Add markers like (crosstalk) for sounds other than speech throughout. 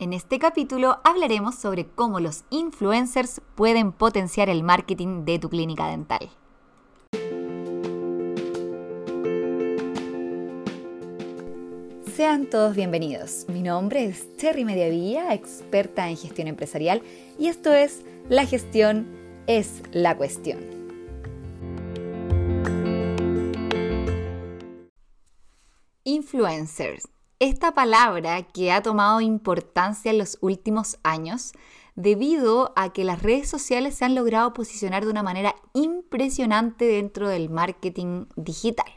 En este capítulo hablaremos sobre cómo los influencers pueden potenciar el marketing de tu clínica dental. Sean todos bienvenidos. Mi nombre es Cherry Mediavilla, experta en gestión empresarial, y esto es La gestión es la cuestión. Influencers esta palabra que ha tomado importancia en los últimos años debido a que las redes sociales se han logrado posicionar de una manera impresionante dentro del marketing digital.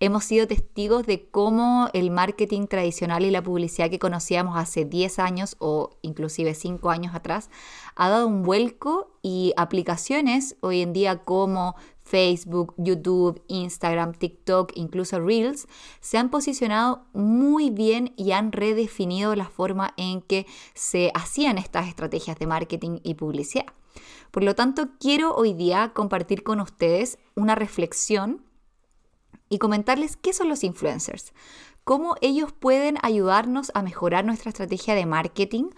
Hemos sido testigos de cómo el marketing tradicional y la publicidad que conocíamos hace 10 años o inclusive 5 años atrás ha dado un vuelco y aplicaciones hoy en día como Facebook, YouTube, Instagram, TikTok, incluso Reels, se han posicionado muy bien y han redefinido la forma en que se hacían estas estrategias de marketing y publicidad. Por lo tanto, quiero hoy día compartir con ustedes una reflexión y comentarles qué son los influencers, cómo ellos pueden ayudarnos a mejorar nuestra estrategia de marketing,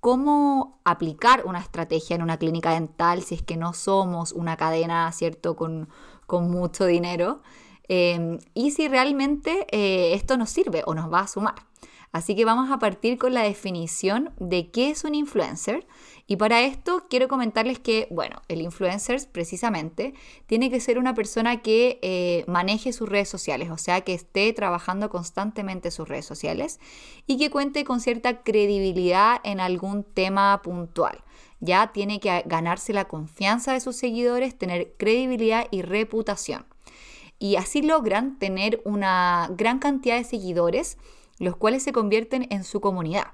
cómo aplicar una estrategia en una clínica dental si es que no somos una cadena, ¿cierto?, con, mucho dinero. Em, y si realmente eh, esto nos sirve o nos va a sumar. Así que vamos a partir con la definición de qué es un influencer y para esto quiero comentarles que, bueno, el influencer precisamente tiene que ser una persona que eh, maneje sus redes sociales, o sea, que esté trabajando constantemente sus redes sociales y que cuente con cierta credibilidad en algún tema puntual. Ya tiene que ganarse la confianza de sus seguidores, tener credibilidad y reputación. Y así logran tener una gran cantidad de seguidores, los cuales se convierten en su comunidad.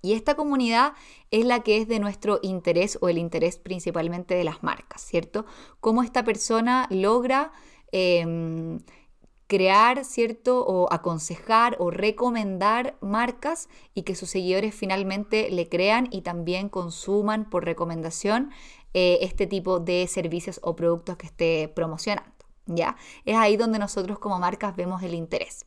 Y esta comunidad es la que es de nuestro interés o el interés principalmente de las marcas, ¿cierto? Cómo esta persona logra em, crear, ¿cierto? O aconsejar o recomendar marcas y que sus seguidores finalmente le crean y también consuman por recomendación eh, este tipo de servicios o productos que esté promocionando. ¿Ya? Es ahí donde nosotros como marcas vemos el interés.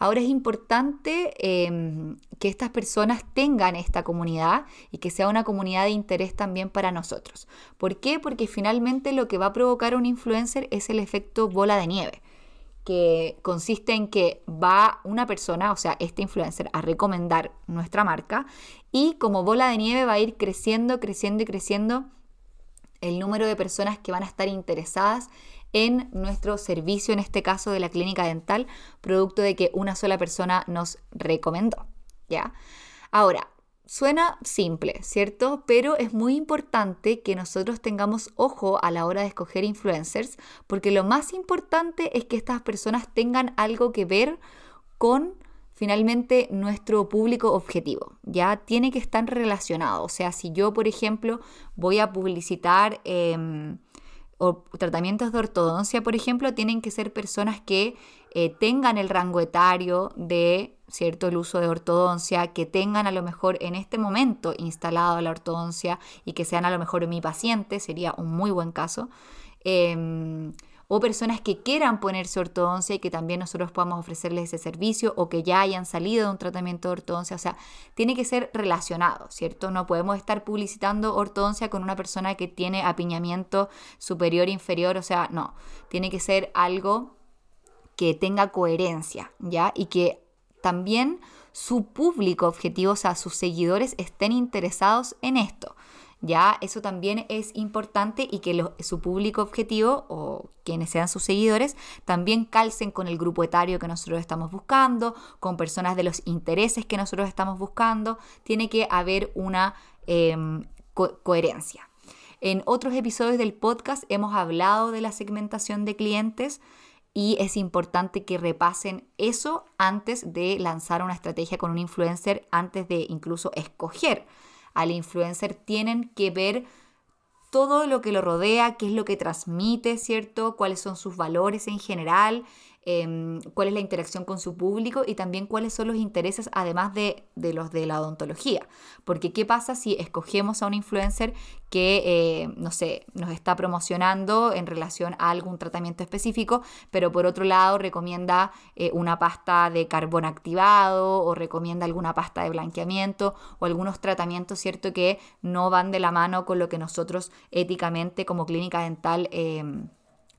Ahora es importante em, que estas personas tengan esta comunidad y que sea una comunidad de interés también para nosotros. ¿Por qué? Porque finalmente lo que va a provocar un influencer es el efecto bola de nieve que consiste en que va una persona, o sea, este influencer, a recomendar nuestra marca y como bola de nieve va a ir creciendo, creciendo y creciendo el número de personas que van a estar interesadas en nuestro servicio, en este caso de la clínica dental, producto de que una sola persona nos recomendó. ¿Ya? Ahora, Suena simple, ¿cierto? Pero es muy importante que nosotros tengamos ojo a la hora de escoger influencers, porque lo más importante es que estas personas tengan algo que ver con finalmente nuestro público objetivo. Ya tiene que estar relacionado. O sea, si yo, por ejemplo, voy a publicitar... Em, o tratamientos de ortodoncia, por ejemplo, tienen que ser personas que eh, tengan el rango etario de cierto el uso de ortodoncia, que tengan a lo mejor en este momento instalado la ortodoncia y que sean a lo mejor mi paciente, sería un muy buen caso. Em, o personas que quieran ponerse ortodoncia y que también nosotros podamos ofrecerles ese servicio o que ya hayan salido de un tratamiento de ortodoncia. O sea, tiene que ser relacionado, ¿cierto? No podemos estar publicitando ortodoncia con una persona que tiene apiñamiento superior, inferior, o sea, no, tiene que ser algo que tenga coherencia, ¿ya? Y que también su público objetivo, o sea, sus seguidores estén interesados en esto. Ya eso también es importante y que su público objetivo o quienes sean sus seguidores también calcen con el grupo etario que nosotros estamos buscando, con personas de los intereses que nosotros estamos buscando. Tiene que haber una em, coherencia. En otros episodios del podcast hemos hablado de la segmentación de clientes y es importante que repasen eso antes de lanzar una estrategia con un influencer, antes de incluso escoger al influencer, tienen que ver todo lo que lo rodea, qué es lo que transmite, ¿cierto? Cuáles son sus valores en general, em, cuál es la interacción con su público y también cuáles son los intereses además de, de los de la odontología. Porque ¿qué pasa si escogemos a un influencer que, eh, no sé, nos está promocionando en relación a algún tratamiento específico, pero por otro lado recomienda eh, una pasta de carbón activado o recomienda alguna pasta de blanqueamiento o algunos tratamientos, ¿cierto?, que no van de la mano con lo que nosotros éticamente como clínica dental... Em,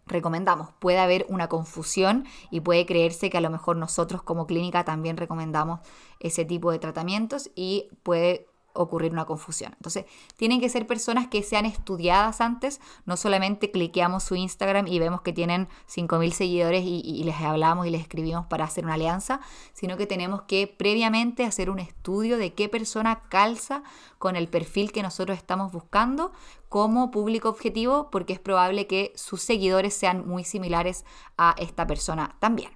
recomendamos. Puede haber una confusión y puede creerse que a lo mejor nosotros como clínica también recomendamos ese tipo de tratamientos y puede ocurrir una confusión. Entonces, tienen que ser personas que sean estudiadas antes, no solamente cliqueamos su Instagram y vemos que tienen 5.000 seguidores y, les hablamos y les escribimos para hacer una alianza, sino que tenemos que previamente hacer un estudio de qué persona calza con el perfil que nosotros estamos buscando como público objetivo, porque es probable que sus seguidores sean muy similares a esta persona también.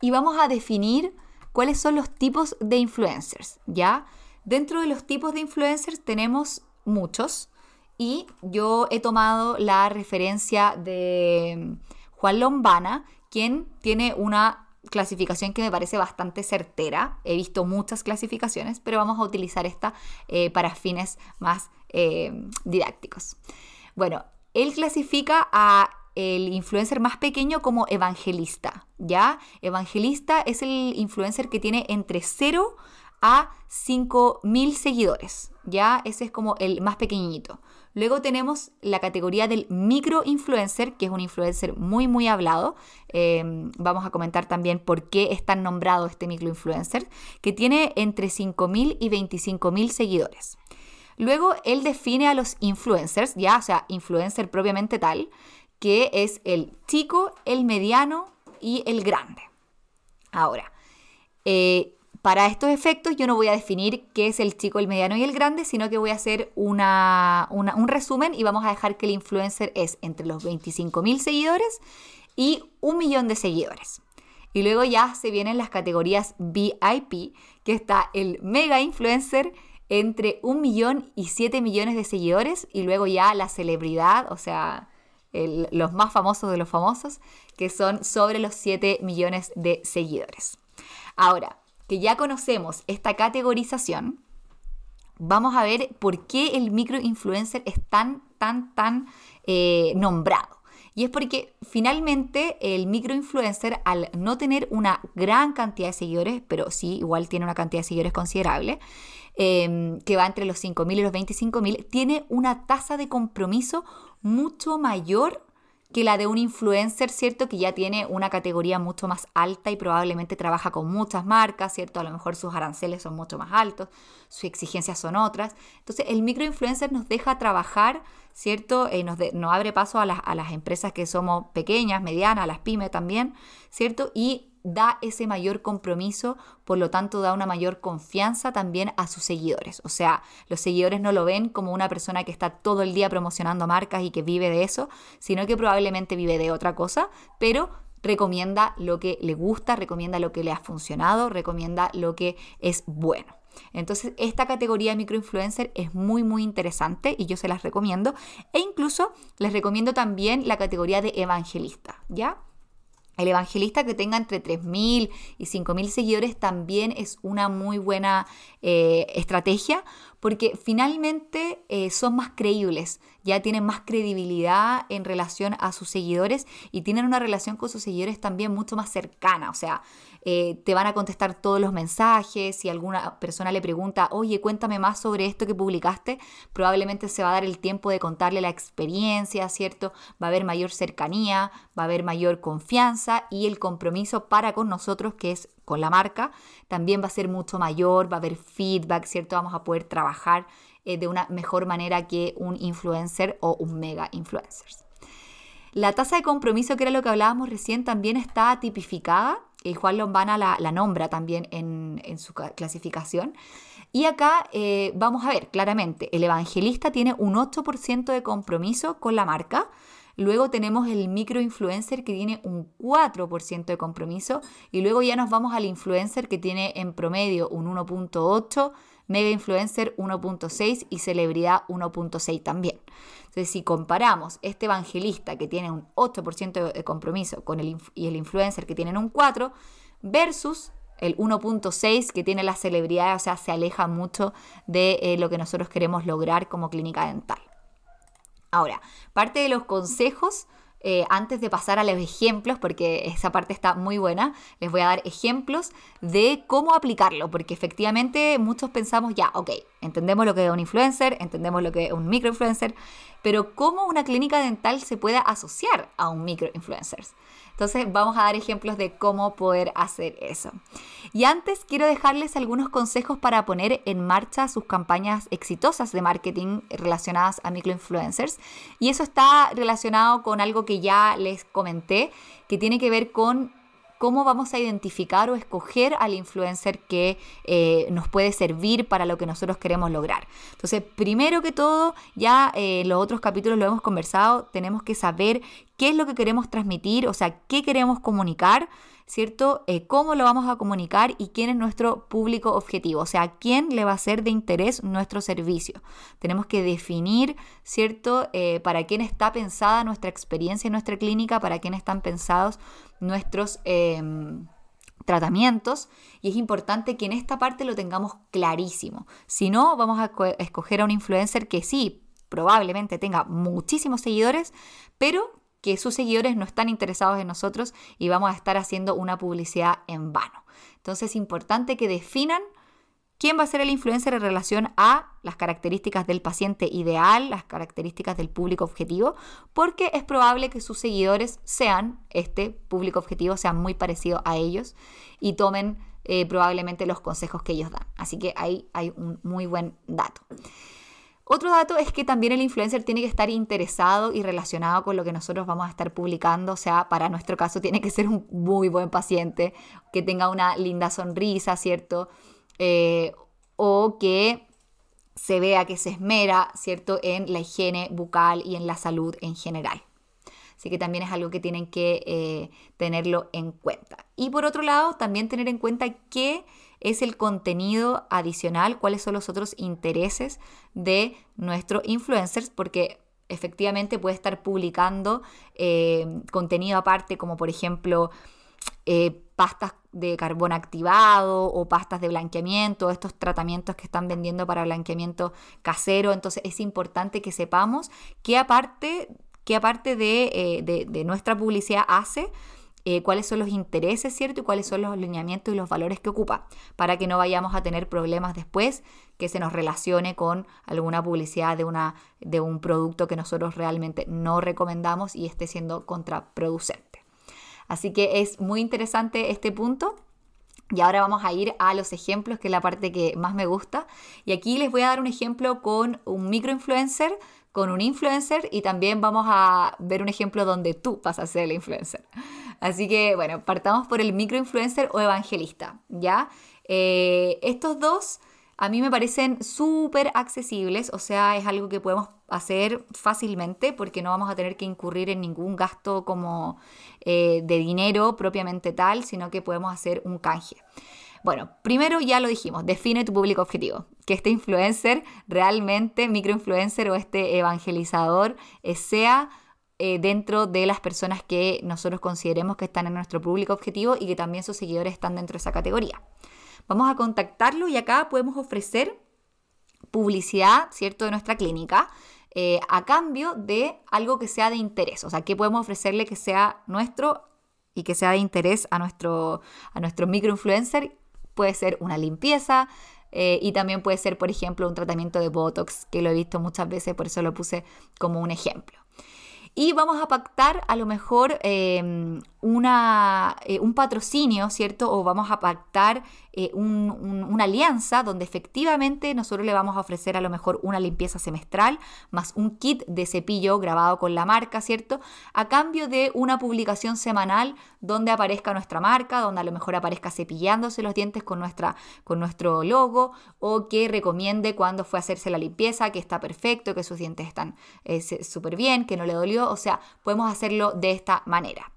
Y vamos a definir cuáles son los tipos de influencers, ¿ya? Dentro de los tipos de influencers tenemos muchos y yo he tomado la referencia de Juan Lombana, quien tiene una clasificación que me parece bastante certera. He visto muchas clasificaciones, pero vamos a utilizar esta eh, para fines más eh, didácticos. Bueno, él clasifica a el influencer más pequeño como evangelista, ¿ya? Evangelista es el influencer que tiene entre 0 a 5.000 seguidores, ¿ya? Ese es como el más pequeñito. Luego tenemos la categoría del micro influencer, que es un influencer muy, muy hablado. Em, vamos a comentar también por qué es tan nombrado este micro influencer, que tiene entre 5.000 y 25.000 seguidores. Luego él define a los influencers, ya, o sea, influencer propiamente tal, que es el chico, el mediano y el grande. Ahora, eh, para estos efectos yo no voy a definir qué es el chico, el mediano y el grande, sino que voy a hacer un resumen y vamos a dejar que el influencer es entre los 25.000 seguidores y un millón de seguidores. Y luego ya se vienen las categorías VIP, que está el mega influencer entre un millón y 7 millones de seguidores y luego ya la celebridad, o sea, los más famosos de los famosos, que son sobre los 7 millones de seguidores. Ahora, que ya conocemos esta categorización, vamos a ver por qué el microinfluencer es tan, tan, tan eh, nombrado. Y es porque finalmente el microinfluencer, al no tener una gran cantidad de seguidores, pero sí, igual tiene una cantidad de seguidores considerable, em, que va entre los 5.000 y los 25.000, tiene una tasa de compromiso mucho mayor que la de un influencer, ¿cierto? Que ya tiene una categoría mucho más alta y probablemente trabaja con muchas marcas, ¿cierto? A lo mejor sus aranceles son mucho más altos, sus exigencias son otras. Entonces, el microinfluencer nos deja trabajar, ¿cierto? Eh, nos, nos, abre paso a las, a las empresas que somos pequeñas, medianas, a las pymes también, ¿cierto? Y da ese mayor compromiso, por lo tanto da una mayor confianza también a sus seguidores. O sea, los seguidores no lo ven como una persona que está todo el día promocionando marcas y que vive de eso, sino que probablemente vive de otra cosa, pero recomienda lo que le gusta, recomienda lo que le ha funcionado, recomienda lo que es bueno. Entonces, esta categoría de microinfluencer es muy, muy interesante y yo se las recomiendo. E incluso les recomiendo también la categoría de evangelista, ¿ya? El evangelista que tenga entre 3.000 y 5.000 seguidores también es una muy buena eh, estrategia porque finalmente eh, son más creíbles, ya tienen más credibilidad en relación a sus seguidores y tienen una relación con sus seguidores también mucho más cercana, o sea, eh, te van a contestar todos los mensajes, si alguna persona le pregunta, oye, cuéntame más sobre esto que publicaste, probablemente se va a dar el tiempo de contarle la experiencia, ¿cierto? Va a haber mayor cercanía, va a haber mayor confianza y el compromiso para con nosotros, que es con la marca, también va a ser mucho mayor, va a haber feedback, ¿cierto? Vamos a poder trabajar eh, de una mejor manera que un influencer o un mega influencer. La tasa de compromiso, que era lo que hablábamos recién, también está tipificada. Y Juan Lombana la, nombra también en, su clasificación. Y acá eh, vamos a ver claramente, el evangelista tiene un 8% de compromiso con la marca, Luego tenemos el microinfluencer que tiene un 4% de compromiso y luego ya nos vamos al influencer que tiene en promedio un 1.8, mega influencer 1.6 y celebridad 1.6 también. Entonces, si comparamos este evangelista que tiene un 8% de compromiso con el, y el influencer que tiene un 4%, versus el 1.6 que tiene la celebridad, o sea, se aleja mucho de eh, lo que nosotros queremos lograr como clínica dental. Ahora, parte de los consejos eh, antes de pasar a los ejemplos, porque esa parte está muy buena, les voy a dar ejemplos de cómo aplicarlo, porque efectivamente muchos pensamos ya, ok, entendemos lo que es un influencer, entendemos lo que es un microinfluencer, pero cómo una clínica dental se puede asociar a un microinfluencer. Entonces vamos a dar ejemplos de cómo poder hacer eso. Y antes quiero dejarles algunos consejos para poner en marcha sus campañas exitosas de marketing relacionadas a microinfluencers. Y eso está relacionado con algo que ya les comenté, que tiene que ver con cómo vamos a identificar o escoger al influencer que eh, nos puede servir para lo que nosotros queremos lograr. Entonces, primero que todo, ya eh, los otros capítulos lo hemos conversado, tenemos que saber qué es lo que queremos transmitir, o sea, qué queremos comunicar. ¿cierto? Eh, ¿Cómo lo vamos a comunicar y quién es nuestro público objetivo? O sea, ¿a quién le va a ser de interés nuestro servicio? Tenemos que definir, ¿cierto? para quién está pensada nuestra experiencia en nuestra clínica, para quién están pensados nuestros em, tratamientos y es importante que en esta parte lo tengamos clarísimo. Si no, vamos a escoger a un influencer que sí, probablemente tenga muchísimos seguidores, pero que sus seguidores no están interesados en nosotros y vamos a estar haciendo una publicidad en vano. Entonces es importante que definan ¿Quién va a ser el influencer en relación a las características del paciente ideal, las características del público objetivo? Porque es probable que sus seguidores sean, este público objetivo, sean muy parecidos a ellos y tomen eh, probablemente los consejos que ellos dan. Así que ahí hay un muy buen dato. Otro dato es que también el influencer tiene que estar interesado y relacionado con lo que nosotros vamos a estar publicando. O sea, para nuestro caso tiene que ser un muy buen paciente, que tenga una linda sonrisa, ¿cierto? Eh, o que se vea que se esmera, ¿cierto?, en la higiene bucal y en la salud en general. Así que también es algo que tienen que eh, tenerlo en cuenta. Y por otro lado, también tener en cuenta qué es el contenido adicional, cuáles son los otros intereses de nuestros influencers, porque efectivamente puede estar publicando eh, contenido aparte, como por ejemplo pastas de carbón activado o pastas de blanqueamiento, estos tratamientos que están vendiendo para blanqueamiento casero. Entonces es importante que sepamos qué aparte, qué aparte de, eh, nuestra publicidad hace. Eh, cuáles son los intereses, ¿cierto? Y cuáles son los alineamientos y los valores que ocupa, para que no vayamos a tener problemas después que se nos relacione con alguna publicidad de, una, de un producto que nosotros realmente no recomendamos y esté siendo contraproducente. Así que es muy interesante este punto. Y ahora vamos a ir a los ejemplos, que es la parte que más me gusta. Y aquí les voy a dar un ejemplo con un microinfluencer, con un influencer y también vamos a ver un ejemplo donde tú vas a ser el influencer. Así que bueno, partamos por el microinfluencer o evangelista, ¿ya? Eh, estos dos a mí me parecen súper accesibles, o sea, es algo que podemos hacer fácilmente porque no vamos a tener que incurrir en ningún gasto como eh, de dinero propiamente tal, sino que podemos hacer un canje. Bueno, primero ya lo dijimos, define tu público objetivo. Que este influencer, realmente microinfluencer o este evangelizador, eh, sea eh, dentro de las personas que nosotros consideremos que están en nuestro público objetivo y que también sus seguidores están dentro de esa categoría. Vamos a contactarlo y acá podemos ofrecer publicidad, ¿cierto?, de nuestra clínica eh, a cambio de algo que sea de interés. O sea, ¿qué podemos ofrecerle que sea nuestro y que sea de interés a nuestro, a nuestro microinfluencer? Puede ser una limpieza, eh, y también puede ser, por ejemplo, un tratamiento de Botox, que lo he visto muchas veces, por eso lo puse como un ejemplo. Y vamos a pactar a lo mejor em, eh, un patrocinio, ¿cierto? O vamos a pactar eh, una alianza donde efectivamente nosotros le vamos a ofrecer a lo mejor una limpieza semestral más un kit de cepillo grabado con la marca, ¿cierto? A cambio de una publicación semanal donde aparezca nuestra marca, donde a lo mejor aparezca cepillándose los dientes con, nuestra, con nuestro logo o que recomiende cuando fue a hacerse la limpieza, que está perfecto, que sus dientes están eh, súper bien, que no le dolió. O sea, podemos hacerlo de esta manera.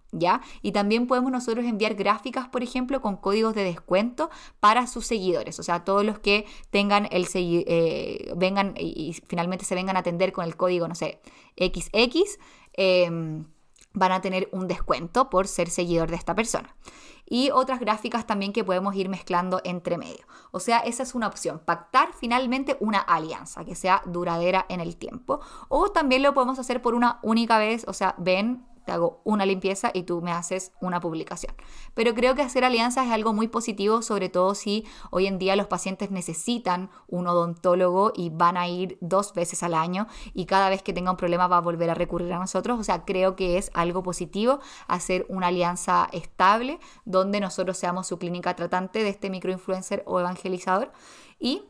Y también podemos nosotros enviar gráficas, por ejemplo, con códigos de descuento para sus seguidores. O sea, todos los que tengan el eh, vengan y, finalmente se vengan a atender con el código, no sé, XX, em, van a tener un descuento por ser seguidor de esta persona y otras gráficas también que podemos ir mezclando entre medio. O sea, esa es una opción, pactar finalmente una alianza que sea duradera en el tiempo. O también lo podemos hacer por una única vez, o sea, ven, hago una limpieza y tú me haces una publicación. Pero creo que hacer alianzas es algo muy positivo, sobre todo si hoy en día los pacientes necesitan un odontólogo y van a ir dos veces al año y cada vez que tenga un problema va a volver a recurrir a nosotros. O sea, creo que es algo positivo hacer una alianza estable donde nosotros seamos su clínica tratante de este microinfluencer o evangelizador y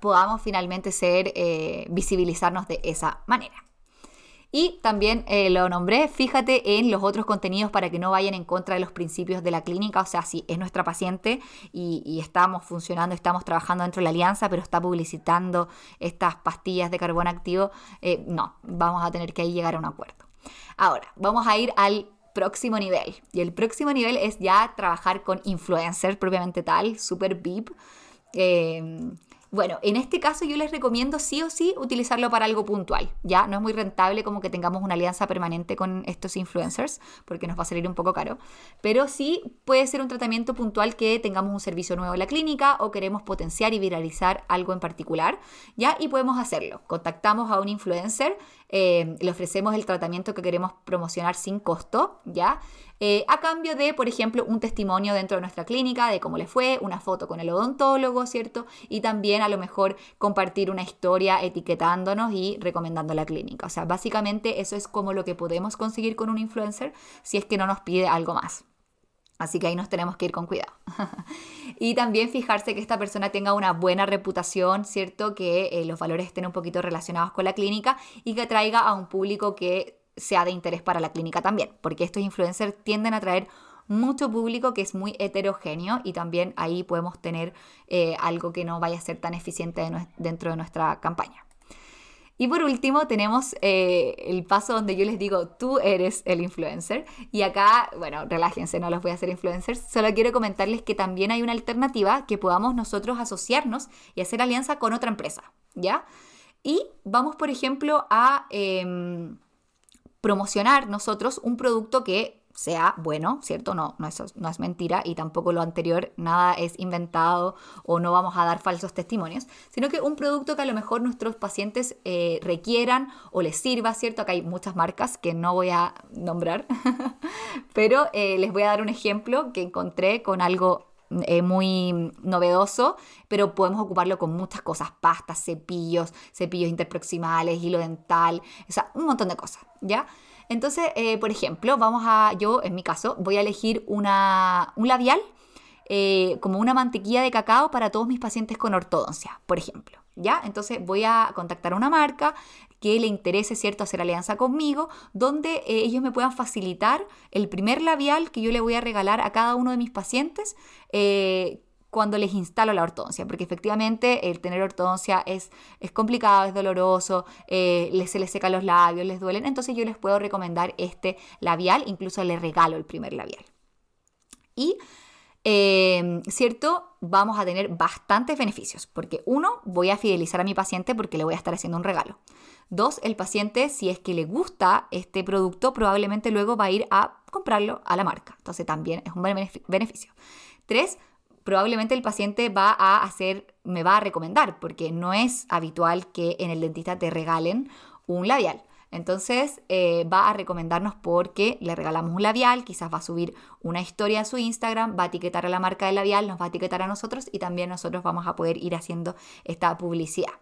podamos finalmente ser, eh, visibilizarnos de esa manera. Y también eh, lo nombré, fíjate en los otros contenidos para que no vayan en contra de los principios de la clínica. O sea, si es nuestra paciente y, estamos funcionando, estamos trabajando dentro de la alianza, pero está publicitando estas pastillas de carbón activo, eh, no, vamos a tener que ahí llegar a un acuerdo. Ahora, vamos a ir al próximo nivel. Y el próximo nivel es ya trabajar con influencers propiamente tal, super VIP. Eh, bueno, en este caso yo les recomiendo sí o sí utilizarlo para algo puntual, ¿ya? No es muy rentable como que tengamos una alianza permanente con estos influencers, porque nos va a salir un poco caro, pero sí puede ser un tratamiento puntual que tengamos un servicio nuevo en la clínica o queremos potenciar y viralizar algo en particular, ¿ya? Y podemos hacerlo. Contactamos a un influencer, eh, le ofrecemos el tratamiento que queremos promocionar sin costo, ¿ya? Eh, a cambio de, por ejemplo, un testimonio dentro de nuestra clínica de cómo le fue, una foto con el odontólogo, ¿cierto? Y también a lo mejor compartir una historia etiquetándonos y recomendando la clínica. O sea, básicamente eso es como lo que podemos conseguir con un influencer si es que no nos pide algo más. Así que ahí nos tenemos que ir con cuidado. (laughs) y también fijarse que esta persona tenga una buena reputación, ¿cierto? Que eh, los valores estén un poquito relacionados con la clínica y que atraiga a un público que sea de interés para la clínica también, porque estos influencers tienden a traer mucho público que es muy heterogéneo y también ahí podemos tener eh, algo que no vaya a ser tan eficiente dentro de nuestra campaña. Y por último tenemos eh, el paso donde yo les digo, tú eres el influencer. Y acá, bueno, relájense, no los voy a hacer influencers. Solo quiero comentarles que también hay una alternativa que podamos nosotros asociarnos y hacer alianza con otra empresa, ¿ya? Y vamos, por ejemplo, a... Em, promocionar nosotros un producto que sea bueno, ¿cierto? No, no, eso no es mentira y tampoco lo anterior, nada es inventado o no vamos a dar falsos testimonios, sino que un producto que a lo mejor nuestros pacientes eh, requieran o les sirva, ¿cierto? Acá hay muchas marcas que no voy a nombrar, (laughs) pero eh, les voy a dar un ejemplo que encontré con algo eh, muy novedoso, pero podemos ocuparlo con muchas cosas, pastas, cepillos, cepillos interproximales, hilo dental, o sea, un montón de cosas, ¿ya? Entonces, eh, por ejemplo, vamos a, yo en mi caso, voy a elegir una, un labial eh, como una mantequilla de cacao para todos mis pacientes con ortodoncia, por ejemplo. ¿Ya? Entonces voy a contactar a una marca que le interese, ¿cierto?, hacer alianza conmigo, donde eh, ellos me puedan facilitar el primer labial que yo le voy a regalar a cada uno de mis pacientes cuando les instalo la ortodoncia, porque efectivamente el tener ortodoncia es, es complicado, es doloroso, les, se les secan los labios, les duelen, entonces yo les puedo recomendar este labial, incluso le regalo el primer labial. Y Em, ¿cierto? Vamos a tener bastantes beneficios, porque uno, voy a fidelizar a mi paciente porque le voy a estar haciendo un regalo. Dos, el paciente, si es que le gusta este producto, probablemente luego va a ir a comprarlo a la marca. Entonces también es un beneficio. Tres, probablemente el paciente va a hacer, me va a recomendar, porque no es habitual que en el dentista te regalen un labial. Entonces eh, va a recomendarnos porque le regalamos un labial, quizás va a subir una historia a su Instagram, va a etiquetar a la marca del labial, nos va a etiquetar a nosotros y también nosotros vamos a poder ir haciendo esta publicidad.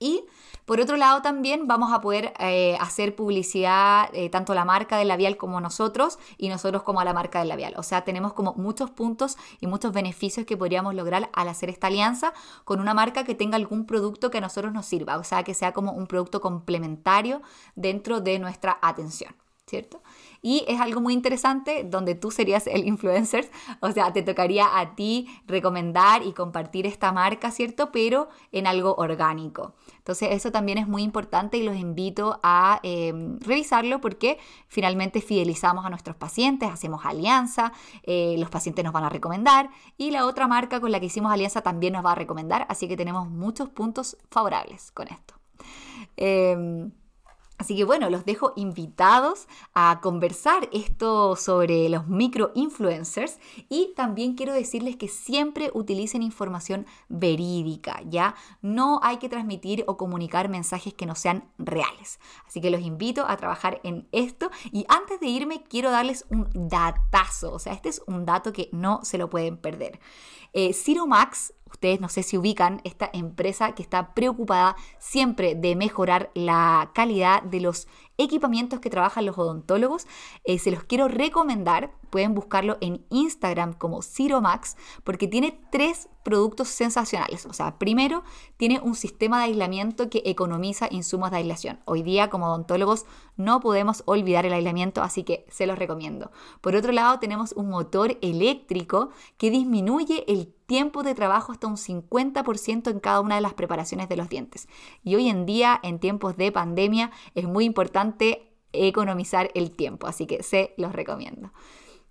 Y por otro lado también vamos a poder eh, hacer publicidad eh, tanto la marca del labial como nosotros y nosotros como a la marca del labial. O sea, tenemos como muchos puntos y muchos beneficios que podríamos lograr al hacer esta alianza con una marca que tenga algún producto que a nosotros nos sirva. O sea, que sea como un producto complementario dentro de nuestra atención. ¿cierto? Y es algo muy interesante donde tú serías el influencer, o sea, te tocaría a ti recomendar y compartir esta marca, ¿cierto? Pero en algo orgánico. Entonces eso también es muy importante y los invito a em, revisarlo porque finalmente fidelizamos a nuestros pacientes, hacemos alianza, eh, los pacientes nos van a recomendar y la otra marca con la que hicimos alianza también nos va a recomendar, así que tenemos muchos puntos favorables con esto. Em, Así que bueno, los dejo invitados a conversar esto sobre los microinfluencers y también quiero decirles que siempre utilicen información verídica, ¿ya? No hay que transmitir o comunicar mensajes que no sean reales. Así que los invito a trabajar en esto y antes de irme quiero darles un datazo, o sea, este es un dato que no se lo pueden perder. Eh, Max ustedes no sé si ubican esta empresa que está preocupada siempre de mejorar la calidad de los equipamientos que trabajan los odontólogos. Eh, se los quiero recomendar. Pueden buscarlo en Instagram como Ciromax porque tiene tres productos sensacionales. O sea, primero, tiene un sistema de aislamiento que economiza insumos de aislación. Hoy día, como odontólogos, no podemos olvidar el aislamiento, así que se los recomiendo. Por otro lado, tenemos un motor eléctrico que disminuye el tiempo de trabajo hasta un 50% en cada una de las preparaciones de los dientes. Y hoy en día, en tiempos de pandemia, es muy importante economizar el tiempo, así que se los recomiendo.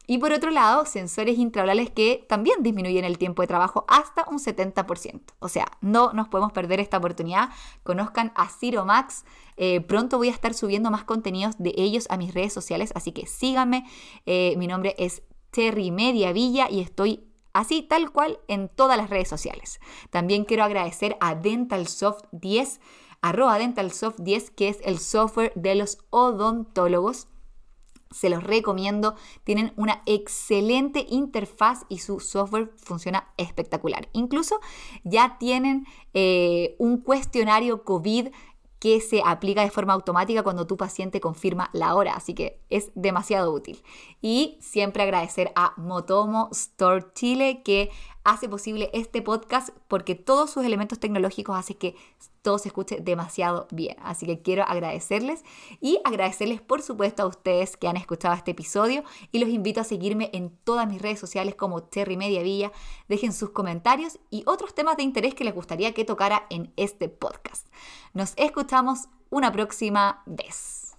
Y por otro lado, sensores intraorales que también disminuyen el tiempo de trabajo hasta un 70%. O sea, no nos podemos perder esta oportunidad. Conozcan a Ciro Max. Eh, pronto voy a estar subiendo más contenidos de ellos a mis redes sociales, así que síganme. Eh, mi nombre es Terry Media Villa y estoy así tal cual en todas las redes sociales. También quiero agradecer a Dental Soft 10 arroba dentalsoft 10, que es el software de los odontólogos. Se los recomiendo, tienen una excelente interfaz y su software funciona espectacular. Incluso ya tienen eh, un cuestionario COVID que se aplica de forma automática cuando tu paciente confirma la hora, así que es demasiado útil. Y siempre agradecer a Motomo Store Chile que hace posible este podcast porque todos sus elementos tecnológicos hacen que todo se escuche demasiado bien. Así que quiero agradecerles y agradecerles por supuesto a ustedes que han escuchado este episodio y los invito a seguirme en todas mis redes sociales como Terry Media Villa. Dejen sus comentarios y otros temas de interés que les gustaría que tocara en este podcast. Nos escuchamos una próxima vez.